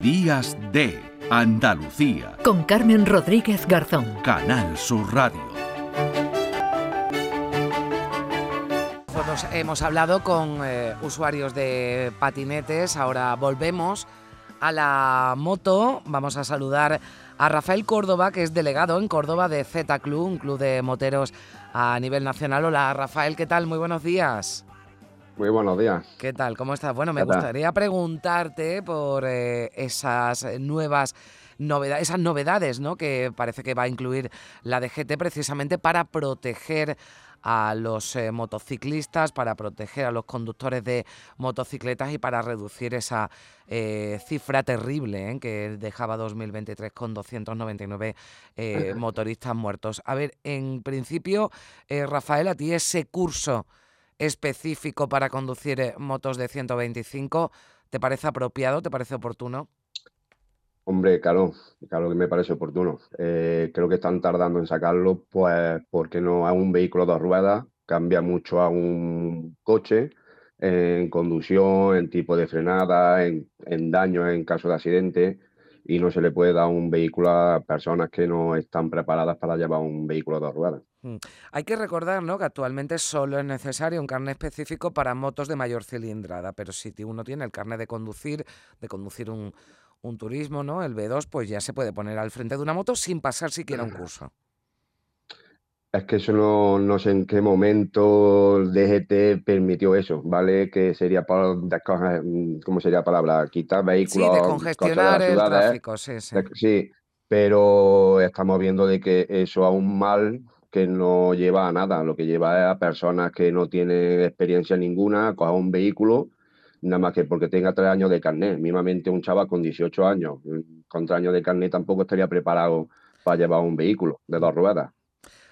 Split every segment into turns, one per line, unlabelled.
Días de Andalucía.
Con Carmen Rodríguez Garzón.
Canal Sur Radio.
Nosotros hemos hablado con eh, usuarios de patinetes, ahora volvemos a la moto. Vamos a saludar a Rafael Córdoba, que es delegado en Córdoba de Z Club, un club de moteros a nivel nacional. Hola Rafael, ¿qué tal? Muy buenos días.
Muy buenos días.
¿Qué tal? ¿Cómo estás? Bueno, me gustaría preguntarte por eh, esas nuevas novedades, esas novedades, ¿no? Que parece que va a incluir la DGT precisamente para proteger a los eh, motociclistas, para proteger a los conductores de motocicletas y para reducir esa eh, cifra terrible ¿eh? que dejaba 2023 con 299 eh, motoristas muertos. A ver, en principio, Rafael, a ti ese curso específico para conducir eh, motos de 125, ¿te parece apropiado? ¿Te parece oportuno?
Hombre, claro, claro que me parece oportuno. Eh, creo que están tardando en sacarlo, pues porque no es un vehículo de dos ruedas, cambia mucho a un coche en conducción, en tipo de frenada, en, en daños en caso de accidente, y no se le puede dar un vehículo a personas que no están preparadas para llevar un vehículo de dos ruedas.
Mm. Hay que recordar ¿no? que actualmente solo es necesario un carnet específico para motos de mayor cilindrada, pero si uno tiene el carnet de conducir, de conducir un, un turismo, ¿no? el B2, pues ya se puede poner al frente de una moto sin pasar siquiera un curso.
Es que eso no, no sé en qué momento el DGT permitió eso, ¿vale? Que sería para, mm, ¿cómo sería la palabra? Quitar
Sí,
vehículos,
de
de las
el
ciudades.
tráfico, sí, sí.
de- sí, pero estamos viendo de que eso es un mal que no lleva a nada, lo que lleva es a personas que no tienen experiencia ninguna, a coger un vehículo, nada más que porque tenga tres años de carnet. Mismamente un chaval con 18 años, mm, con tres años de carnet tampoco estaría preparado para llevar un vehículo de dos ruedas.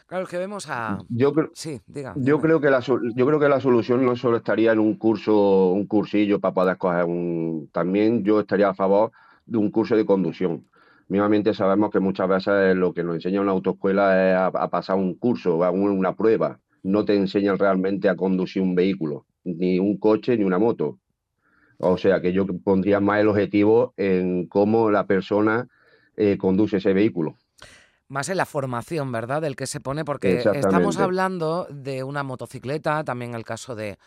Claro, es que vemos a...
Yo creo,
Sí, diga.
yo
dime.
creo que la, yo creo que la solución no solo estaría en un curso, un cursillo para poder coger un. También yo estaría a favor de un curso de conducción. Mismamente sabemos que muchas veces lo que nos enseña una autoescuela es a, a pasar un curso, a un- una prueba. No te enseñan realmente a conducir un vehículo, ni un coche ni una moto. O sea que yo pondría más el objetivo en cómo la persona eh, conduce ese vehículo.
Más en la formación, ¿verdad? Del que se pone, porque estamos hablando de una motocicleta, también el caso de,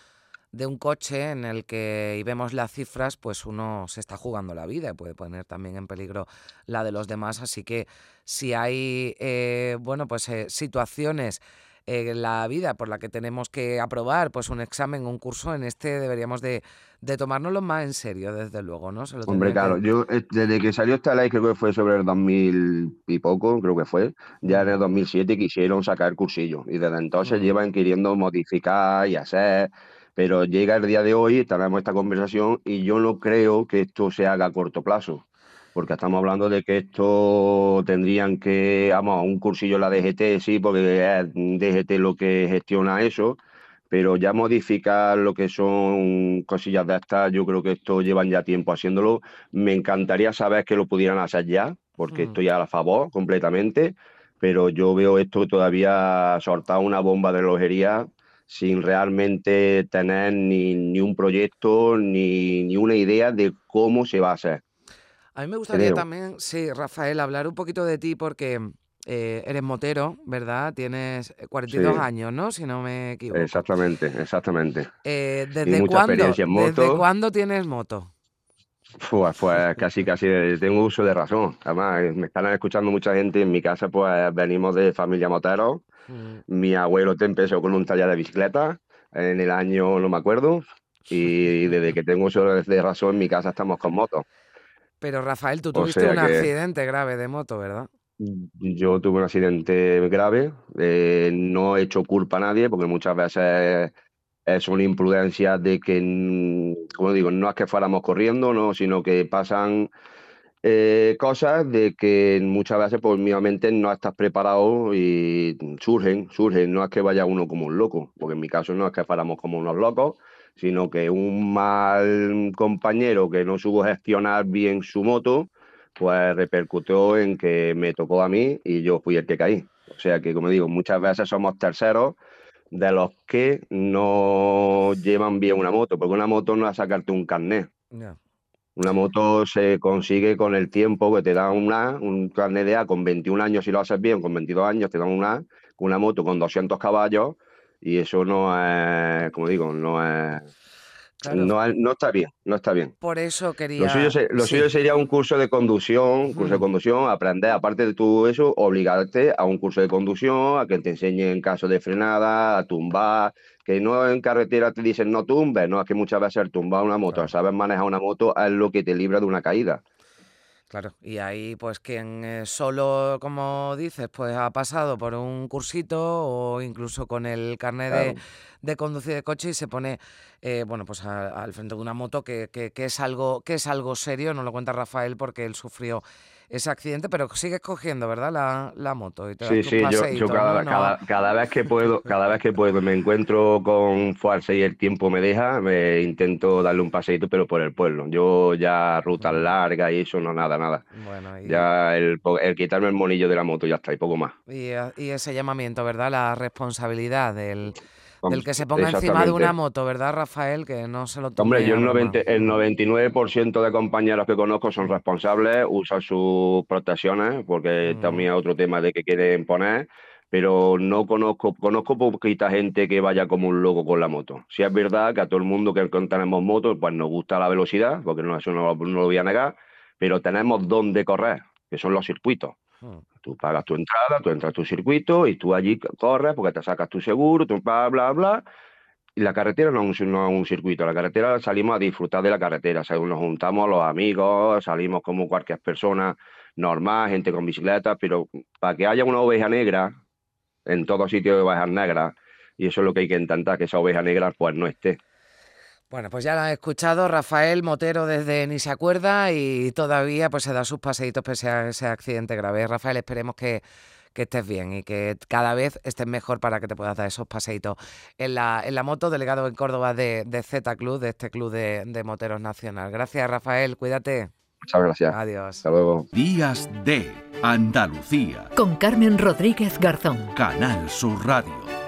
de un coche en el que, y vemos las cifras, pues uno se está jugando la vida y puede poner también en peligro la de los demás. Así que si hay, eh, bueno, pues eh, situaciones eh, la vida por la que tenemos que aprobar, pues un examen, un curso, en este deberíamos de, de tomárnoslo más en serio, desde luego, ¿no? Se lo
Hombre,
que-
claro, yo eh, desde que salió esta ley, creo que fue sobre el 2000 y poco, creo que fue, ya en el 2007 quisieron sacar el cursillo y desde entonces llevan queriendo modificar y hacer, pero llega el día de hoy, tenemos esta conversación y yo no creo que esto se haga a corto plazo, porque estamos hablando de que esto tendrían que, vamos, un cursillo en la DGT, sí, porque es DGT lo que gestiona eso, pero ya modificar lo que son cosillas de estas, yo creo que esto llevan ya tiempo haciéndolo. Me encantaría saber que lo pudieran hacer ya, porque
Mm.
estoy a favor completamente, pero yo veo esto todavía soltar una bomba de relojería sin realmente tener ni, ni un proyecto ni, ni una idea de cómo se va a hacer.
A mí me gustaría
Creo.
también, sí, Rafael, hablar un poquito de ti porque eh, eres motero, ¿verdad? Tienes eh, 42
Sí.
años, ¿no? Si no me equivoco.
Exactamente, exactamente.
Eh, ¿desde cuándo, ¿Desde cuándo tienes moto?
Pues, pues casi, casi tengo uso de razón. Además, eh, me están escuchando mucha gente. En mi casa, pues venimos de familia motero.
Mm,
Mi abuelo te empezó con un taller de bicicleta en el año, no me acuerdo. Y desde que tengo uso de razón, en mi casa estamos con motos.
Pero Rafael, tú
O
tuviste
sea
un
que-
accidente grave de moto, ¿verdad?
Yo tuve un accidente grave, eh, no he hecho culpa a nadie porque muchas veces es una imprudencia de que, mm, como digo, no es que fuéramos corriendo, no, sino que pasan eh, cosas de que muchas veces pues mismamente no estás preparado y surgen, surgen, no es que vaya uno como un loco, porque en mi caso no es que fuéramos como unos locos, sino que un mal compañero que no supo gestionar bien su moto, pues repercutió en que me tocó a mí y yo fui el que caí. O sea que, como digo, muchas veces somos terceros de los que no llevan bien una moto, porque una moto no es sacarte un carnet. Una moto se consigue con el tiempo que te da una, un carnet de A con 21 años si lo haces bien, con 22 años te dan una, una moto con 200 caballos y eso no es, como digo, no es
Claro.
no, no está bien, no está bien.
Por eso quería...
Lo, suyo, se- lo
sí.
suyo sería un curso de conducción, curso de
Ujú.
conducción, aprender, aparte de todo eso, obligarte a un curso de conducción, a que te enseñen en caso de frenada, a tumbar, que no en carretera te dicen no tumbes, no, es que muchas veces el tumbar una moto,
Claro.
sabes manejar una moto es lo que te libra de una caída.
Claro, y ahí pues quien eh, solo, como dices, pues ha pasado por un cursito o incluso con el carnet de, de conducir de coche y se pone, eh, bueno, pues a- al frente de una moto que, que- que es algo, que es algo serio, no lo cuenta Rafael porque él sufrió ese accidente, pero sigues cogiendo, ¿verdad? La, la moto y te
Sí, sí, yo, yo cada,
¿no?
cada, cada vez que puedo, cada vez que puedo, me encuentro con fuerza y el tiempo me deja, me intento darle un paseíto, pero por el pueblo. Yo ya rutas largas y eso, no, nada, nada.
Bueno, y,
Ya el, el quitarme el monillo de la moto ya está, y poco más.
y, eh, y ese llamamiento, ¿verdad? La responsabilidad del, del que se ponga encima de una moto, ¿verdad, Rafael? Que no se lo tome
Hombre, yo el,
broma.
90 el 99% de compañeros que conozco son responsables, usan sus protecciones, porque
Mm.
también es otro tema de que quieren poner, pero no conozco, conozco poquita gente que vaya como un loco con la moto. Si es verdad que a todo el mundo que tenemos motos, pues nos gusta la velocidad, porque no, eso no, no lo voy a negar, pero tenemos dónde correr, que son los circuitos.
Mm.
Tú pagas tu entrada, tú entras a tu circuito y tú allí corres porque te sacas tu seguro, tú bla, bla, bla. Y la carretera no es un, no es un circuito, la carretera salimos a disfrutar de la carretera, o nos juntamos los amigos, salimos como cualquier persona normal, gente con bicicleta, pero para que haya una oveja negra, en todos sitios hay ovejas negras, y eso es lo que hay que intentar, que esa oveja negra pues no esté.
Bueno, pues ya lo han escuchado, Rafael Motero desde Ni se acuerda y todavía pues se da sus paseitos pese a ese accidente grave. Rafael, esperemos que, que estés bien y que cada vez estés mejor para que te puedas dar esos paseitos en la, en la moto, delegado en Córdoba de, de Z Club, de este club de, de moteros nacional. Gracias, Rafael, cuídate.
Muchas gracias.
Adiós.
Hasta luego.
Días de Andalucía.
Con Carmen Rodríguez Garzón.
Canal Sur Radio.